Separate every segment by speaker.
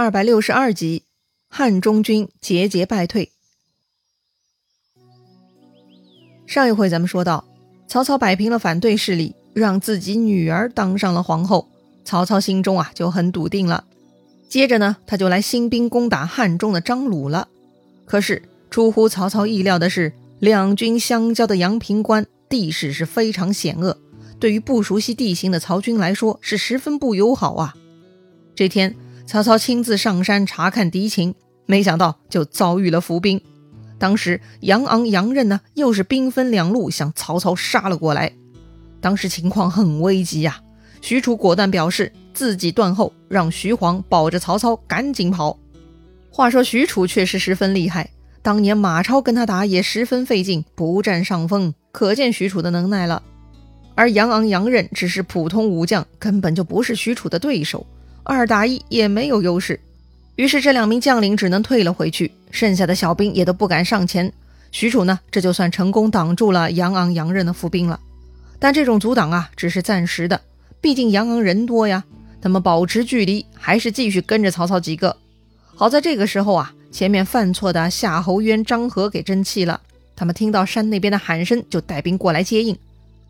Speaker 1: 二百六十二集，汉中军节节败退。上一回咱们说到，曹操摆平了反对势力，让自己女儿当上了皇后，曹操心中啊就很笃定了。接着呢，他就来兴兵攻打汉中的张鲁了。可是出乎曹操意料的是，两军相交的阳平关地势是非常险恶，对于不熟悉地形的曹军来说是十分不友好啊。这天。曹操亲自上山查看敌情，没想到就遭遇了伏兵。当时杨昂、杨任呢，又是兵分两路向曹操杀了过来。当时情况很危急呀，许褚果断表示自己断后，让徐晃保着曹操赶紧跑。话说许褚确实十分厉害，当年马超跟他打也十分费劲，不占上风，可见许褚的能耐了。而杨昂、杨任只是普通武将，根本就不是许褚的对手。二打一也没有优势，于是这两名将领只能退了回去，剩下的小兵也都不敢上前。许褚呢，这就算成功挡住了杨昂、杨任的伏兵了。但这种阻挡啊，只是暂时的，毕竟杨昂人多呀。他们保持距离，还是继续跟着曹操几个。好在这个时候啊，前面犯错的夏侯渊、张合给争气了，他们听到山那边的喊声，就带兵过来接应。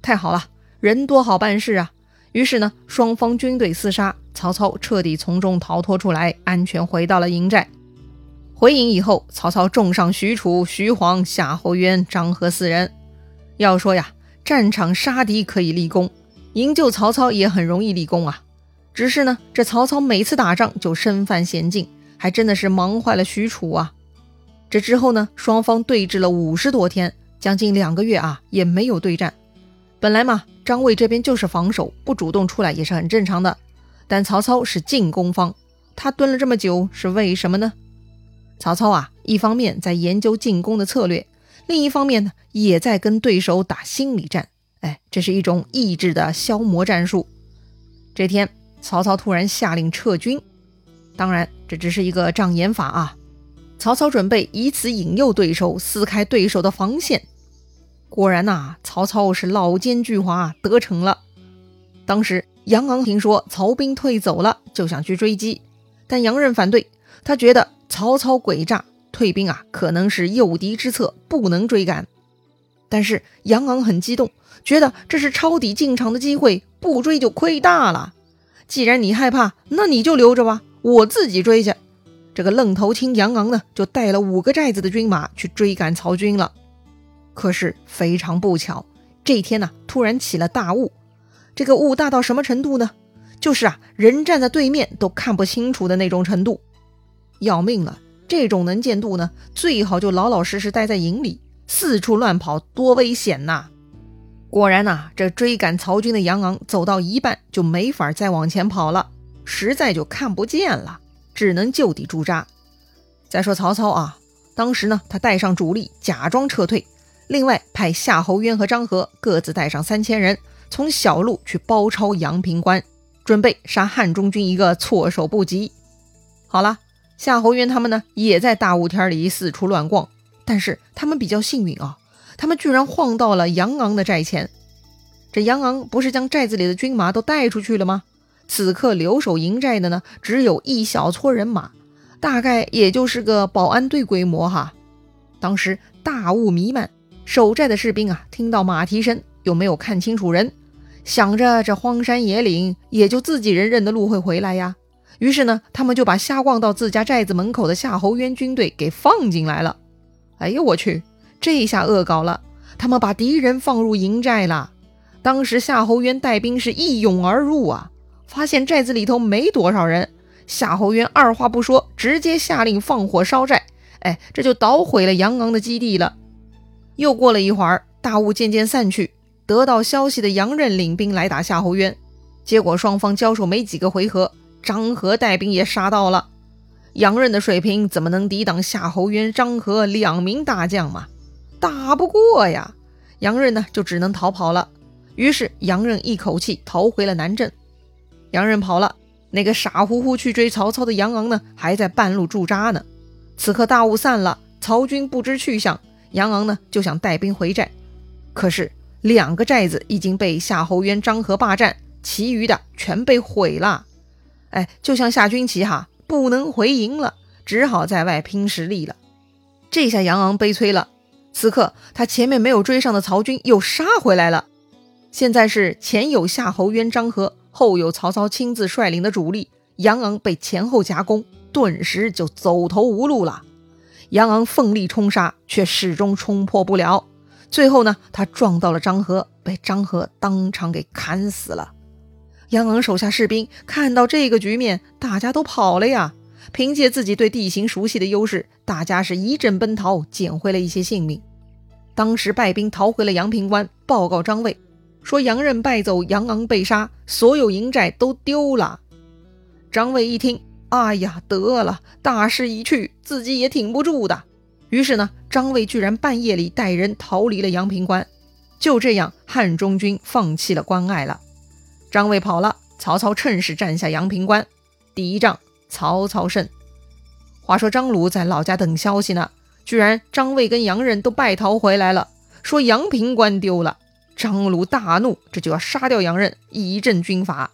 Speaker 1: 太好了，人多好办事啊。于是呢，双方军队厮杀。曹操彻底从中逃脱出来，安全回到了营寨。回营以后，曹操重赏许褚、徐晃、夏侯渊、张合四人。要说呀，战场杀敌可以立功，营救曹操也很容易立功啊。只是呢，这曹操每次打仗就身犯险境，还真的是忙坏了许褚啊。这之后呢，双方对峙了五十多天，将近两个月啊，也没有对战。本来嘛，张魏这边就是防守，不主动出来也是很正常的。但曹操是进攻方，他蹲了这么久是为什么呢？曹操啊，一方面在研究进攻的策略，另一方面呢，也在跟对手打心理战。哎，这是一种意志的消磨战术。这天，曹操突然下令撤军，当然这只是一个障眼法啊。曹操准备以此引诱对手撕开对手的防线。果然呐，曹操是老奸巨猾，得逞了。当时。杨昂听说曹兵退走了，就想去追击，但杨任反对，他觉得曹操诡诈，退兵啊可能是诱敌之策，不能追赶。但是杨昂很激动，觉得这是抄底进场的机会，不追就亏大了。既然你害怕，那你就留着吧，我自己追去。这个愣头青杨昂呢，就带了五个寨子的军马去追赶曹军了。可是非常不巧，这天呢，突然起了大雾。这个雾大到什么程度呢？就是啊，人站在对面都看不清楚的那种程度，要命了！这种能见度呢，最好就老老实实待在营里，四处乱跑多危险呐！果然呐，这追赶曹军的杨昂走到一半就没法再往前跑了，实在就看不见了，只能就地驻扎。再说曹操啊，当时呢，他带上主力，假装撤退，另外派夏侯渊和张合各自带上三千人。从小路去包抄阳平关，准备杀汉中军一个措手不及。好了，夏侯渊他们呢，也在大雾天里四处乱逛，但是他们比较幸运啊，他们居然晃到了杨昂的寨前。这杨昂不是将寨子里的军马都带出去了吗？此刻留守营寨的呢，只有一小撮人马，大概也就是个保安队规模哈。当时大雾弥漫，守寨的士兵啊，听到马蹄声。又没有看清楚人，想着这荒山野岭，也就自己人认得路会回来呀。于是呢，他们就把瞎逛到自家寨子门口的夏侯渊军队给放进来了。哎呦我去，这下恶搞了，他们把敌人放入营寨了。当时夏侯渊带兵是一涌而入啊，发现寨子里头没多少人，夏侯渊二话不说，直接下令放火烧寨。哎，这就捣毁了杨昂的基地了。又过了一会儿，大雾渐渐散去。得到消息的杨任领兵来打夏侯渊，结果双方交手没几个回合，张合带兵也杀到了。杨任的水平怎么能抵挡夏侯渊、张合两名大将嘛？打不过呀！杨任呢就只能逃跑了。于是杨任一口气逃回了南郑。杨任跑了，那个傻乎乎去追曹操的杨昂呢，还在半路驻扎呢。此刻大雾散了，曹军不知去向，杨昂呢就想带兵回寨，可是。两个寨子已经被夏侯渊、张合霸占，其余的全被毁了。哎，就像下军棋哈，不能回营了，只好在外拼实力了。这下杨昂悲催了。此刻他前面没有追上的曹军又杀回来了。现在是前有夏侯渊、张合，后有曹操亲自率领的主力，杨昂被前后夹攻，顿时就走投无路了。杨昂奋力冲杀，却始终冲破不了。最后呢，他撞到了张合，被张合当场给砍死了。杨昂手下士兵看到这个局面，大家都跑了呀。凭借自己对地形熟悉的优势，大家是一阵奔逃，捡回了一些性命。当时败兵逃回了阳平关，报告张卫，说杨任败走，杨昂被杀，所有营寨都丢了。张卫一听，哎呀，得了，大势已去，自己也挺不住的。于是呢，张卫居然半夜里带人逃离了阳平关。就这样，汉中军放弃了关隘了。张卫跑了，曹操趁势占下阳平关。第一仗，曹操胜。话说张鲁在老家等消息呢，居然张卫跟杨任都败逃回来了，说阳平关丢了。张鲁大怒，这就要杀掉杨任，以振军阀。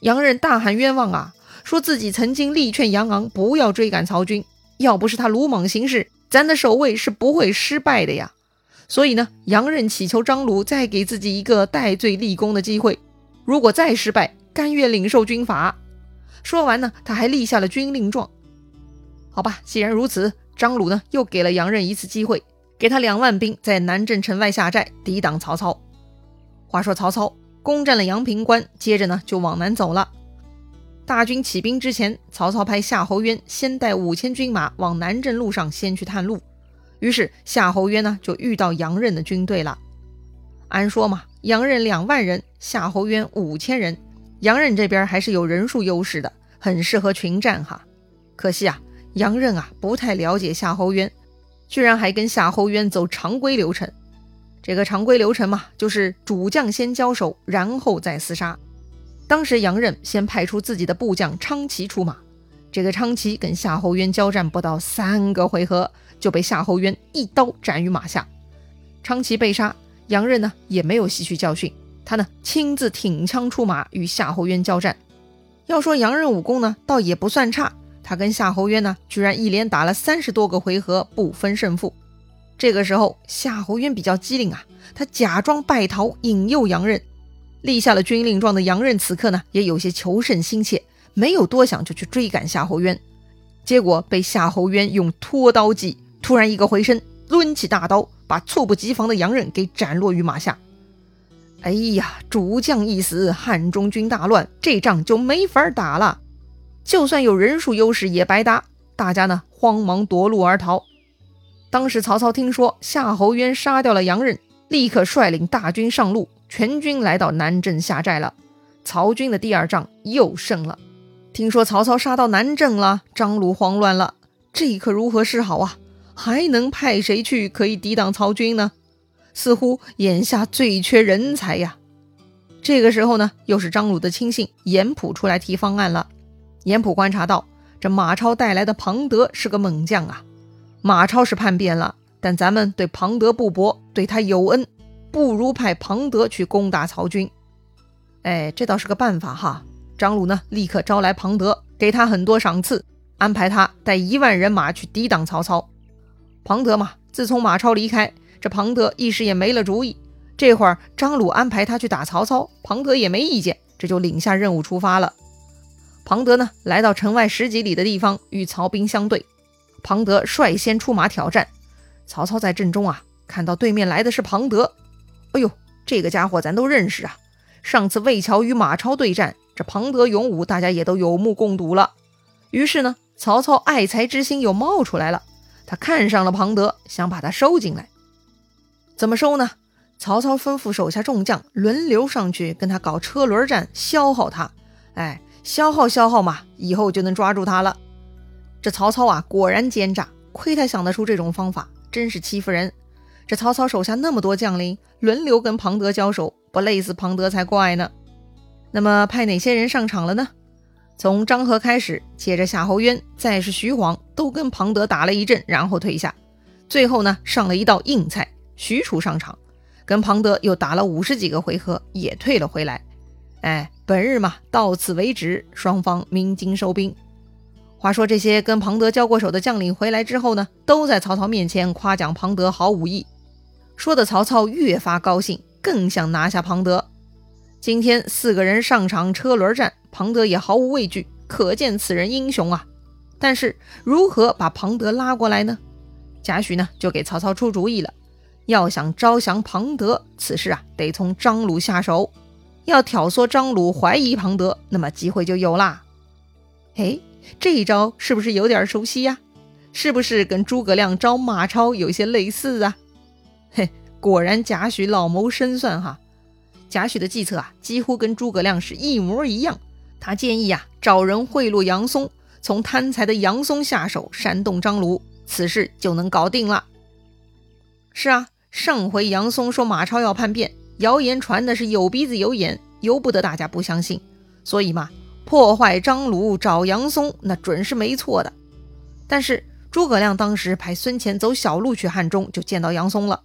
Speaker 1: 杨任大喊冤枉啊，说自己曾经力劝杨昂不要追赶曹军，要不是他鲁莽行事，咱的守卫是不会失败的呀。所以呢，杨任祈求张鲁再给自己一个戴罪立功的机会。如果再失败，甘愿领受军法。说完呢，他还立下了军令状。好吧，既然如此，张鲁呢又给了杨任一次机会，给他两万兵在南郑城外下寨，抵挡曹操。话说曹操攻占了阳平关，接着呢就往南走了。大军起兵之前，曹操派夏侯渊先带五千军马往南郑路上先去探路。于是夏侯渊呢就遇到杨任的军队了。按说嘛。杨任两万人，夏侯渊五千人，杨任这边还是有人数优势的，很适合群战哈。可惜啊，杨任啊不太了解夏侯渊，居然还跟夏侯渊走常规流程。这个常规流程嘛，就是主将先交手，然后再厮杀。当时杨任先派出自己的部将昌齐出马，这个昌齐跟夏侯渊交战不到三个回合，就被夏侯渊一刀斩于马下，昌齐被杀。杨任呢也没有吸取教训，他呢亲自挺枪出马与夏侯渊交战。要说杨任武功呢，倒也不算差，他跟夏侯渊呢居然一连打了三十多个回合不分胜负。这个时候夏侯渊比较机灵啊，他假装败逃引诱杨任，立下了军令状的杨任此刻呢也有些求胜心切，没有多想就去追赶夏侯渊，结果被夏侯渊用拖刀计，突然一个回身，抡起大刀。把猝不及防的杨任给斩落于马下。哎呀，主将一死，汉中军大乱，这仗就没法打了。就算有人数优势也白搭，大家呢慌忙夺路而逃。当时曹操听说夏侯渊杀掉了杨任，立刻率领大军上路，全军来到南郑下寨了。曹军的第二仗又胜了。听说曹操杀到南郑了，张鲁慌乱了，这可如何是好啊？还能派谁去可以抵挡曹军呢？似乎眼下最缺人才呀。这个时候呢，又是张鲁的亲信严普出来提方案了。严普观察到，这马超带来的庞德是个猛将啊。马超是叛变了，但咱们对庞德不薄，对他有恩，不如派庞德去攻打曹军。哎，这倒是个办法哈。张鲁呢，立刻招来庞德，给他很多赏赐，安排他带一万人马去抵挡曹操。庞德嘛，自从马超离开，这庞德一时也没了主意。这会儿张鲁安排他去打曹操，庞德也没意见，这就领下任务出发了。庞德呢，来到城外十几里的地方，与曹兵相对。庞德率先出马挑战。曹操在阵中啊，看到对面来的是庞德，哎呦，这个家伙咱都认识啊！上次魏桥与马超对战，这庞德勇武，大家也都有目共睹了。于是呢，曹操爱才之心又冒出来了。他看上了庞德，想把他收进来。怎么收呢？曹操吩咐手下众将轮流上去跟他搞车轮战，消耗他。哎，消耗消耗嘛，以后就能抓住他了。这曹操啊，果然奸诈，亏他想得出这种方法，真是欺负人。这曹操手下那么多将领，轮流跟庞德交手，不累死庞德才怪呢。那么派哪些人上场了呢？从张合开始，接着夏侯渊，再是徐晃，都跟庞德打了一阵，然后退下。最后呢，上了一道硬菜，许褚上场，跟庞德又打了五十几个回合，也退了回来。哎，本日嘛，到此为止，双方鸣金收兵。话说这些跟庞德交过手的将领回来之后呢，都在曹操面前夸奖庞德好武艺，说的曹操越发高兴，更想拿下庞德。今天四个人上场车轮战，庞德也毫无畏惧，可见此人英雄啊。但是如何把庞德拉过来呢？贾诩呢就给曹操出主意了，要想招降庞德，此事啊得从张鲁下手。要挑唆张鲁怀疑庞德，那么机会就有啦。哎，这一招是不是有点熟悉呀？是不是跟诸葛亮招马超有些类似啊？嘿，果然贾诩老谋深算哈。贾诩的计策啊，几乎跟诸葛亮是一模一样。他建议啊，找人贿赂杨松，从贪财的杨松下手，煽动张鲁，此事就能搞定了。是啊，上回杨松说马超要叛变。谣言传的是有鼻子有眼，由不得大家不相信。所以嘛，破坏张鲁找杨松，那准是没错的。但是诸葛亮当时派孙乾走小路去汉中，就见到杨松了。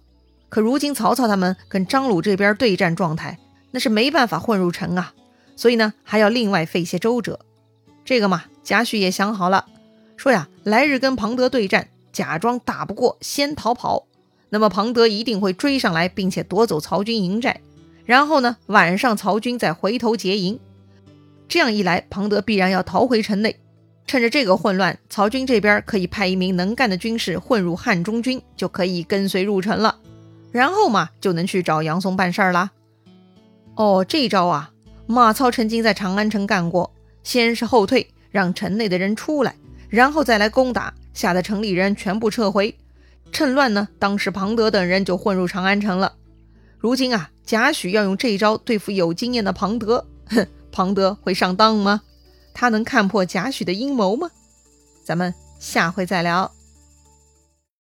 Speaker 1: 可如今曹操他们跟张鲁这边对战状态，那是没办法混入城啊。所以呢，还要另外费些周折。这个嘛，贾诩也想好了，说呀，来日跟庞德对战，假装打不过，先逃跑。那么庞德一定会追上来，并且夺走曹军营寨，然后呢，晚上曹军再回头劫营。这样一来，庞德必然要逃回城内。趁着这个混乱，曹军这边可以派一名能干的军士混入汉中军，就可以跟随入城了。然后嘛，就能去找杨松办事儿啦。哦，这招啊，马超曾经在长安城干过。先是后退，让城内的人出来，然后再来攻打，吓得城里人全部撤回。趁乱呢，当时庞德等人就混入长安城了。如今啊，贾诩要用这一招对付有经验的庞德，哼，庞德会上当吗？他能看破贾诩的阴谋吗？咱们下回再聊。